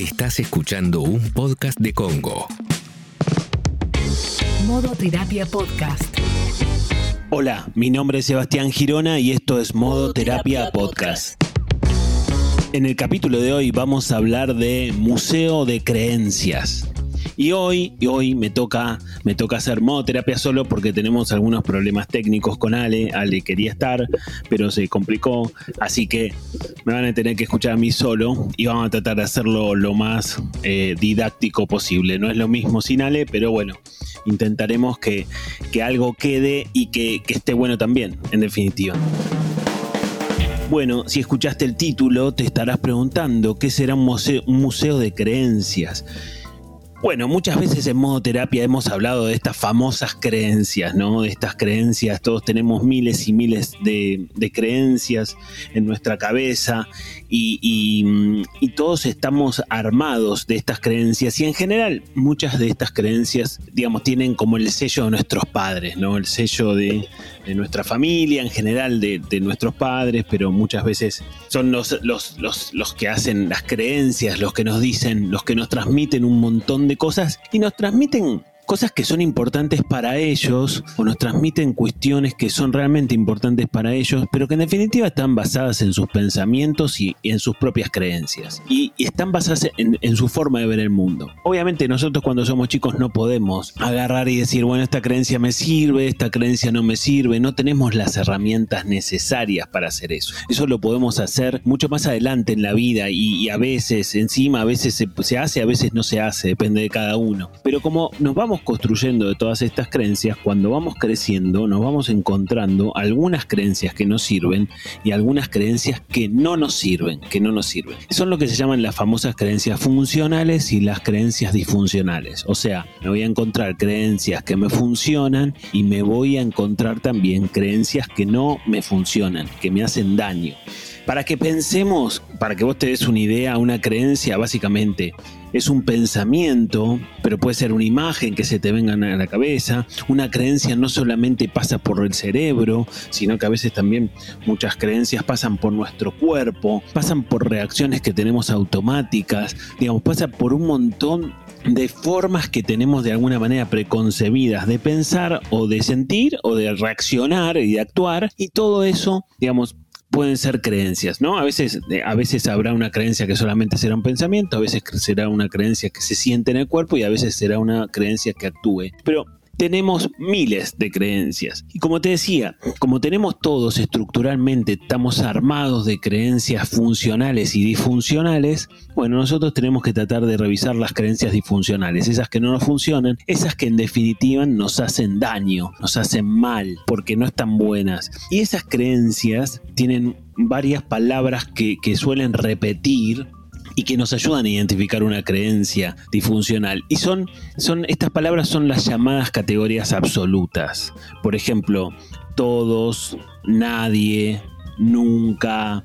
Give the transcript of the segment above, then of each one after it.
Estás escuchando un podcast de Congo. Modo Terapia Podcast. Hola, mi nombre es Sebastián Girona y esto es Modo Terapia Podcast. En el capítulo de hoy vamos a hablar de Museo de Creencias. Y hoy, y hoy me toca, me toca hacer modo terapia solo porque tenemos algunos problemas técnicos con Ale. Ale quería estar, pero se complicó. Así que me van a tener que escuchar a mí solo y vamos a tratar de hacerlo lo más eh, didáctico posible. No es lo mismo sin Ale, pero bueno, intentaremos que, algo quede y que, que esté bueno también, en definitiva. Bueno, si escuchaste el título, te estarás preguntando qué será un museo de creencias. Bueno, muchas veces en modo terapia hemos hablado de estas famosas creencias, ¿no? De estas creencias, todos tenemos miles y miles de, creencias en nuestra cabeza y, y, todos estamos armados de estas creencias y en general muchas de estas creencias, digamos, tienen como el sello de nuestros padres, ¿no? El sello de, de nuestra familia, en general de, nuestros padres, pero muchas veces son los, los, los, que hacen las creencias, los que nos dicen, los que nos transmiten un montón de cosas y nos transmiten cosas que son importantes para ellos o nos transmiten cuestiones que son realmente importantes para ellos, pero que en definitiva están basadas en sus pensamientos y, en sus propias creencias. Y, están basadas en, su forma de ver el mundo. Obviamente nosotros cuando somos chicos no podemos agarrar y decir, bueno, esta creencia me sirve, esta creencia no me sirve, no tenemos las herramientas necesarias para hacer eso. Eso lo podemos hacer mucho más adelante en la vida y, a veces, encima, a veces se, se hace, a veces no se hace, depende de cada uno. Pero como nos vamos construyendo de todas estas creencias, cuando vamos creciendo nos vamos encontrando algunas creencias que nos sirven y algunas creencias que no nos sirven, que no nos sirven. Son lo que se llaman las famosas creencias funcionales y las creencias disfuncionales. O sea, me voy a encontrar creencias que me funcionan y me voy a encontrar también creencias que no me funcionan, que me hacen daño. Para que pensemos, para que vos te des una idea, una creencia básicamente es un pensamiento, pero puede ser una imagen que se te venga a la cabeza. Una creencia no solamente pasa por el cerebro, sino que a veces también muchas creencias pasan por nuestro cuerpo, pasan por reacciones que tenemos automáticas, digamos, pasa por un montón de formas que tenemos de alguna manera preconcebidas de pensar o de sentir o de reaccionar y de actuar y todo eso, digamos, pueden ser creencias, ¿no? A veces, a veces habrá una creencia que solamente será un pensamiento, a veces será una creencia que se siente en el cuerpo y a veces será una creencia que actúe. Pero tenemos miles de creencias. Y como te decía, como tenemos todos estructuralmente, estamos armados de creencias funcionales y disfuncionales, bueno, nosotros tenemos que tratar de revisar las creencias disfuncionales, esas que no nos funcionan, esas que en definitiva nos hacen daño, nos hacen mal, porque no están buenas. Y esas creencias tienen varias palabras que, que suelen repetir y que nos ayudan a identificar una creencia disfuncional. Y son, son, estas palabras son las llamadas categorías absolutas. Por ejemplo, todos, nadie, nunca.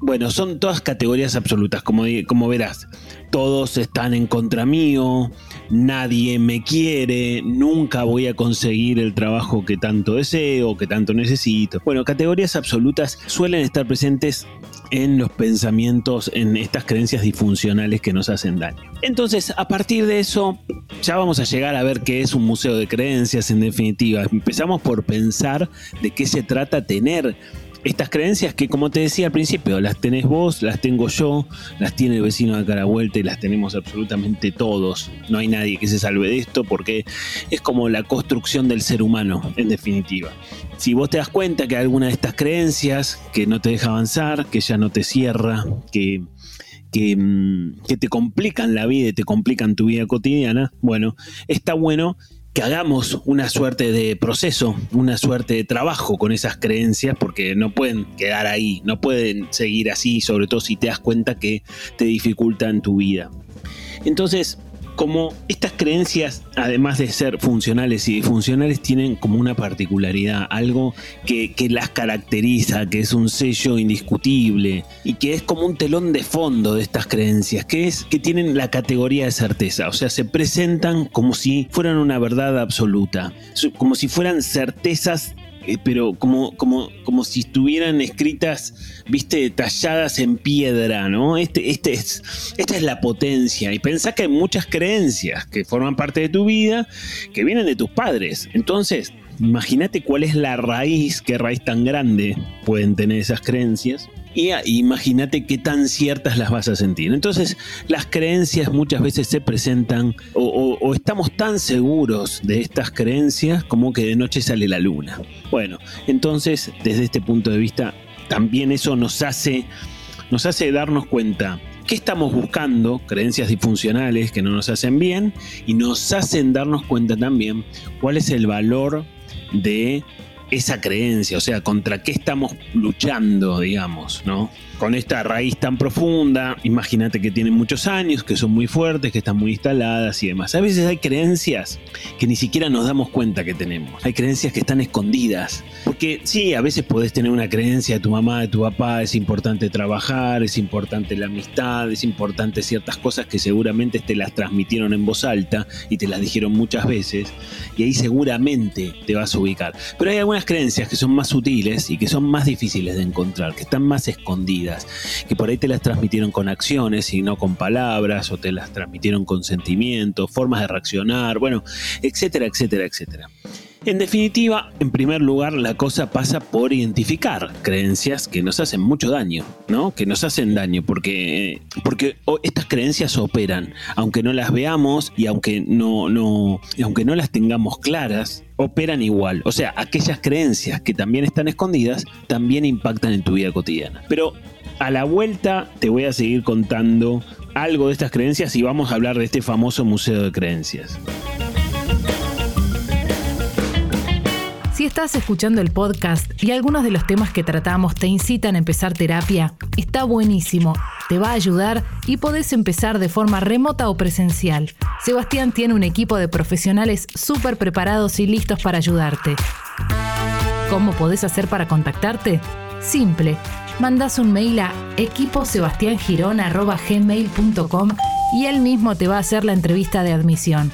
Bueno, son todas categorías absolutas, como, como verás. Todos están en contra mío, nadie me quiere, nunca voy a conseguir el trabajo que tanto deseo, que tanto necesito. Bueno, categorías absolutas suelen estar presentes en los pensamientos, en estas creencias disfuncionales que nos hacen daño. Entonces, a partir de eso, ya vamos a llegar a ver qué es un museo de creencias en definitiva. Empezamos por pensar de qué se trata tener estas creencias que, como te decía al principio, las tenés vos, las tengo yo, las tiene el vecino de cara vuelta y las tenemos absolutamente todos. No hay nadie que se salve de esto porque es como la construcción del ser humano, en definitiva. Si vos te das cuenta que alguna de estas creencias que no te deja avanzar, que ya no te cierra, que, que, mm, que te complican la vida y te complican tu vida cotidiana, bueno, está bueno que hagamos una suerte de proceso, una suerte de trabajo con esas creencias, porque no pueden quedar ahí, no pueden seguir así, sobre todo si te das cuenta que te dificultan tu vida. Entonces, como estas creencias, además de ser funcionales y disfuncionales, tienen como una particularidad, algo que, las caracteriza, que es un sello indiscutible y que es como un telón de fondo de estas creencias, que es que tienen la categoría de certeza, o sea, se presentan como si fueran una verdad absoluta, como si fueran certezas eh, pero como, como, como si estuvieran escritas, viste, talladas en piedra, ¿no? Este, este es, esta es la potencia. Y pensá que hay muchas creencias que forman parte de tu vida que vienen de tus padres. Entonces, imagínate cuál es la raíz, qué raíz tan grande pueden tener esas creencias y imagínate qué tan ciertas las vas a sentir. Entonces, las creencias muchas veces se presentan o, estamos tan seguros de estas creencias como que de noche sale la luna. Bueno, entonces, desde este punto de vista, también eso nos hace, nos hace darnos cuenta qué estamos buscando, creencias disfuncionales que no nos hacen bien, y nos hacen darnos cuenta también cuál es el valor de esa creencia, o sea, contra qué estamos luchando, digamos, ¿no? Con esta raíz tan profunda, imagínate que tienen muchos años, que son muy fuertes, que están muy instaladas y demás. A veces hay creencias que ni siquiera nos damos cuenta que tenemos. Hay creencias que están escondidas. Porque sí, a veces podés tener una creencia de tu mamá, de tu papá, es importante trabajar, es importante la amistad, es importante ciertas cosas que seguramente te las transmitieron en voz alta y te las dijeron muchas veces. Y ahí seguramente te vas a ubicar. Pero hay algunas creencias que son más sutiles y que son más difíciles de encontrar, que están más escondidas que por ahí te las transmitieron con acciones y no con palabras, o te las transmitieron con sentimientos, formas de reaccionar, bueno, etcétera, etcétera, etcétera. En definitiva, en primer lugar, la cosa pasa por identificar creencias que nos hacen mucho daño, ¿no? Que nos hacen daño, porque, porque estas creencias operan, aunque no las veamos y aunque no, no, aunque no las tengamos claras, operan igual. O sea, aquellas creencias que también están escondidas también impactan en tu vida cotidiana. Pero a la vuelta te voy a seguir contando algo de estas creencias y vamos a hablar de este famoso museo de creencias. Si estás escuchando el podcast y algunos de los temas que tratamos te incitan a empezar terapia, está buenísimo, te va a ayudar y podés empezar de forma remota o presencial. Sebastián tiene un equipo de profesionales súper preparados y listos para ayudarte. ¿Cómo podés hacer para contactarte? Simple mandas un mail a equiposebastiangirona.gmail.com y él mismo te va a hacer la entrevista de admisión.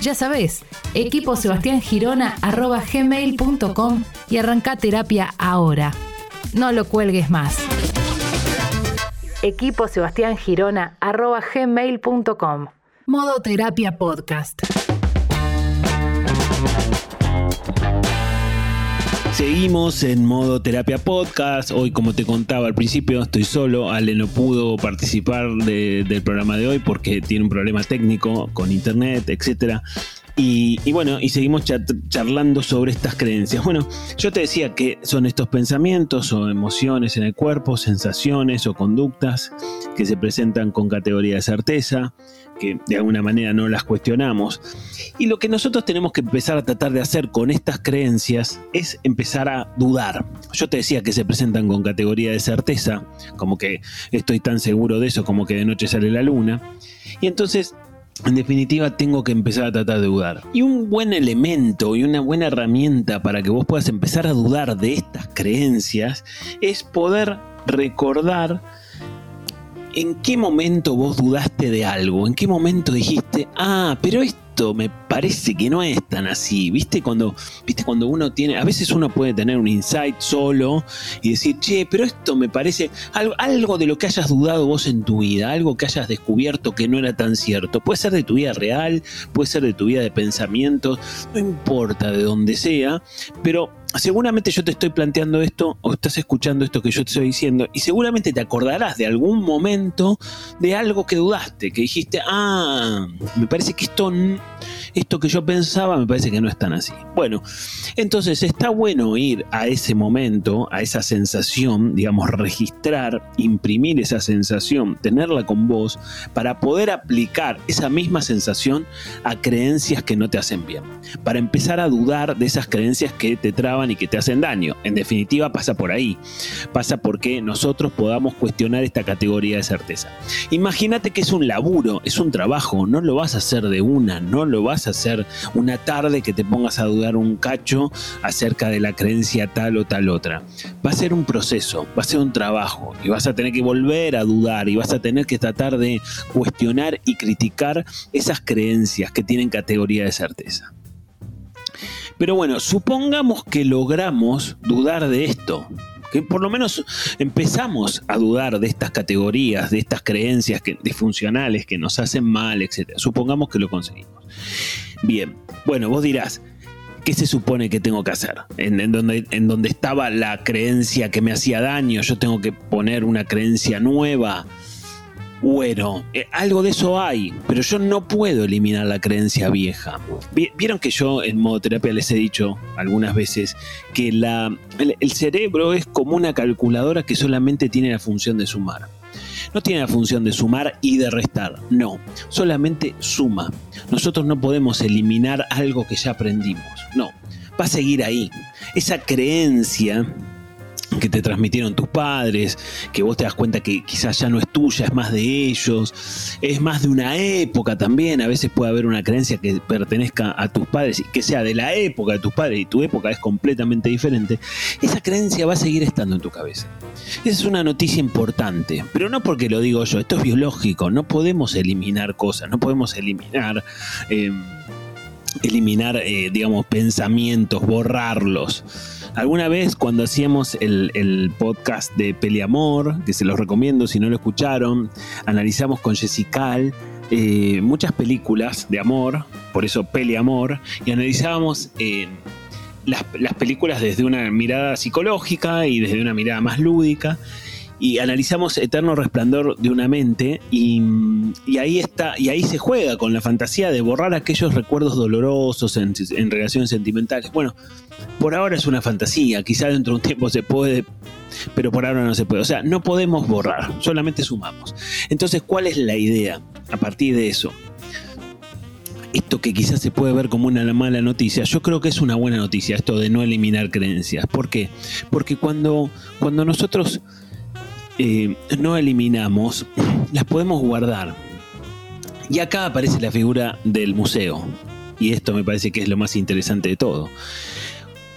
Ya sabes, equiposebastiangirona.gmail.com y arranca terapia ahora. No lo cuelgues más. equiposebastiangirona.gmail.com Modo Terapia Podcast. Seguimos en modo terapia podcast. Hoy, como te contaba al principio, estoy solo. Ale no pudo participar del programa de hoy porque tiene un problema técnico con internet, etcétera. Y, bueno, y seguimos charlando sobre estas creencias. Bueno, yo te decía que son estos pensamientos o emociones en el cuerpo, sensaciones o conductas que se presentan con categoría de certeza, que de alguna manera no las cuestionamos. Y lo que nosotros tenemos que empezar a tratar de hacer con estas creencias es empezar a dudar. Yo te decía que se presentan con categoría de certeza, como que estoy tan seguro de eso como que de noche sale la luna. Y entonces en definitiva, tengo que empezar a tratar de dudar. Y un buen elemento y una buena herramienta para que vos puedas empezar a dudar de estas creencias es poder recordar ¿en qué momento vos dudaste de algo? ¿En qué momento dijiste, ah, pero esto me parece que no es tan así? ¿Viste cuando, viste cuando uno tiene, a veces uno puede tener un insight solo y decir, che, pero esto me parece algo, algo de lo que hayas dudado vos en tu vida, algo que hayas descubierto que no era tan cierto. Puede ser de tu vida real, puede ser de tu vida de pensamientos, no importa de dónde sea, pero seguramente yo te estoy planteando esto o estás escuchando esto que yo te estoy diciendo y seguramente te acordarás de algún momento de algo que dudaste, que dijiste, ah, me parece que esto, esto que yo pensaba me parece que no es tan así. Bueno, entonces está bueno ir a ese momento, a esa sensación, digamos, registrar, imprimir esa sensación, tenerla con vos para poder aplicar esa misma sensación a creencias que no te hacen bien, para empezar a dudar de esas creencias que te traban y que te hacen daño. En definitiva, pasa por ahí. Pasa porque nosotros podamos cuestionar esta categoría de certeza. Imagínate que es un laburo, es un trabajo, no lo vas a hacer de una, no lo vas a hacer una tarde que te pongas a dudar un cacho acerca de la creencia tal o tal otra. Va a ser un proceso, va a ser un trabajo y vas a tener que volver a dudar y vas a tener que tratar de cuestionar y criticar esas creencias que tienen categoría de certeza. Pero bueno, supongamos que logramos dudar de esto, que por lo menos empezamos a dudar de estas categorías, de estas creencias que, disfuncionales que nos hacen mal, etc. Supongamos que lo conseguimos. Bien, bueno, vos dirás, ¿qué se supone que tengo que hacer? En, donde, en donde estaba la creencia que me hacía daño, yo tengo que poner una creencia nueva. Bueno, eh, algo de eso hay, pero yo no puedo eliminar la creencia vieja. Vieron que yo en modo terapia les he dicho algunas veces que la, el cerebro es como una calculadora que solamente tiene la función de sumar. No tiene la función de sumar y de restar, no, solamente suma. Nosotros no podemos eliminar algo que ya aprendimos, no, va a seguir ahí. Esa creencia que te transmitieron tus padres, que vos te das cuenta que quizás ya no es tuya, es más de ellos, es más de una época también, a veces puede haber una creencia que pertenezca a tus padres y que sea de la época de tus padres y tu época es completamente diferente, esa creencia va a seguir estando en tu cabeza. Esa es una noticia importante, pero no porque lo digo yo, esto es biológico, no podemos eliminar cosas, no podemos eliminar... Eh, eliminar, eh, digamos, pensamientos, borrarlos Alguna vez cuando hacíamos el, podcast de Peleamor, que se los recomiendo si no lo escucharon, analizamos con Jessical eh, muchas películas de amor, por eso Peleamor, y analizábamos eh, las, las películas desde una mirada psicológica y desde una mirada más lúdica y analizamos Eterno Resplandor de una mente y, ahí está y ahí se juega con la fantasía de borrar aquellos recuerdos dolorosos en, en, relaciones sentimentales. Bueno, por ahora es una fantasía, quizá dentro de un tiempo se puede, pero por ahora no se puede. O sea, no podemos borrar, solamente sumamos. Entonces, ¿cuál es la idea a partir de eso? esto que quizás se puede ver como una mala noticia, yo creo que es una buena noticia esto de no eliminar creencias. ¿Por qué? Porque cuando, cuando nosotros eh, no eliminamos, las podemos guardar. Y acá aparece la figura del museo. Y esto me parece que es lo más interesante de todo.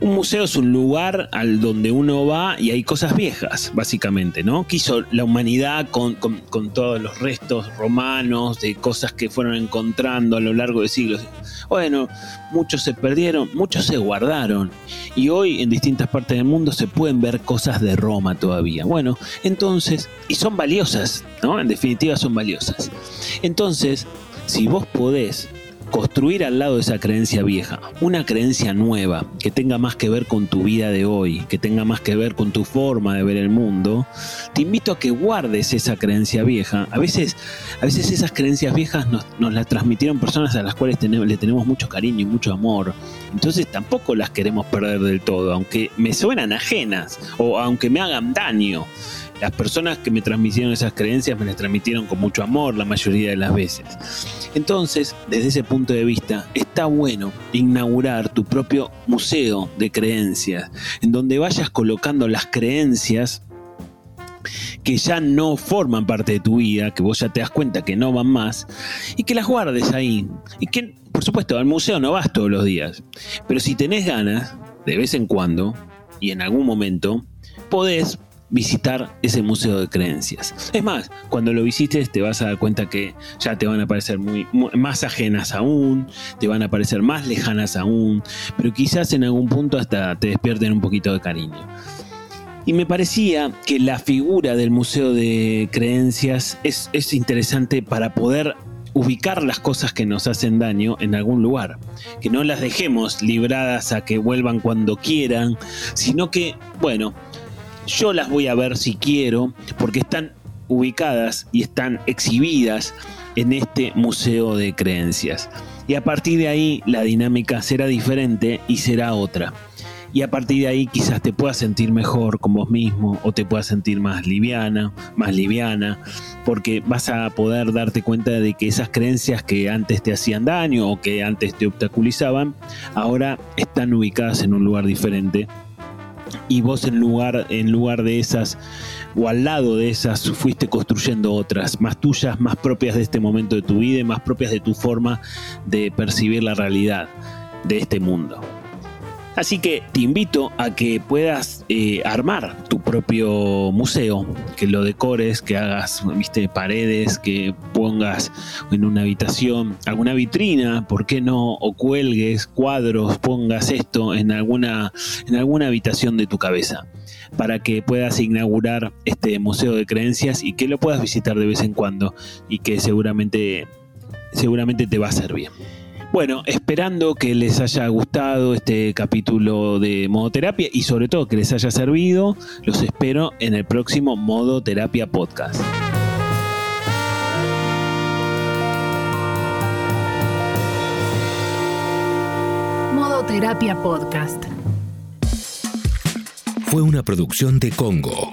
Un museo es un lugar al donde uno va y hay cosas viejas, básicamente, ¿no? ¿Qué hizo la humanidad con, todos los restos romanos de cosas que fueron encontrando a lo largo de siglos? Bueno, muchos se perdieron, muchos se guardaron. Y hoy en distintas partes del mundo se pueden ver cosas de Roma todavía. Bueno, entonces, y son valiosas, ¿no? En definitiva son valiosas. Entonces, si vos podés construir al lado de esa creencia vieja una creencia nueva que tenga más que ver con tu vida de hoy, que tenga más que ver con tu forma de ver el mundo, te invito a que guardes esa creencia vieja. A veces, a veces esas creencias viejas nos, nos las transmitieron personas a las cuales le tenemos mucho cariño y mucho amor. Entonces tampoco las queremos perder del todo, aunque me suenan ajenas o aunque me hagan daño las personas que me transmitieron esas creencias me las transmitieron con mucho amor la mayoría de las veces. Entonces, desde ese punto de vista, está bueno inaugurar tu propio museo de creencias, en donde vayas colocando las creencias que ya no forman parte de tu vida, que vos ya te das cuenta que no van más, y que las guardes ahí. Y que, por supuesto, al museo no vas todos los días, pero si tenés ganas, de vez en cuando, y en algún momento, podés visitar ese museo de creencias. Es más, cuando lo visites te vas a dar cuenta que ya te van a parecer muy, más ajenas aún, te van a parecer más lejanas aún, pero quizás en algún punto hasta te despierten un poquito de cariño. Y me parecía que la figura del Museo de Creencias es, es interesante para poder ubicar las cosas que nos hacen daño en algún lugar, que no las dejemos libradas a que vuelvan cuando quieran, sino que, bueno, yo las voy a ver si quiero, porque están ubicadas y están exhibidas en este museo de creencias. Y a partir de ahí la dinámica será diferente y será otra. Y a partir de ahí quizás te puedas sentir mejor con vos mismo o te puedas sentir más liviana, más liviana, porque vas a poder darte cuenta de que esas creencias que antes te hacían daño o que antes te obstaculizaban, ahora están ubicadas en un lugar diferente y vos en lugar, en lugar de esas o al lado de esas fuiste construyendo otras, más tuyas, más propias de este momento de tu vida y más propias de tu forma de percibir la realidad de este mundo. Así que te invito a que puedas eh, armar tu propio museo, que lo decores, que hagas viste, paredes, que pongas en una habitación alguna vitrina, ¿por qué no? O cuelgues cuadros, pongas esto en alguna, en alguna habitación de tu cabeza para que puedas inaugurar este museo de creencias y que lo puedas visitar de vez en cuando y que seguramente, seguramente te va a bien. Bueno, esperando que les haya gustado este capítulo de Modo Terapia y sobre todo que les haya servido, los espero en el próximo Modo Terapia Podcast. Modo Terapia Podcast. Fue una producción de Congo.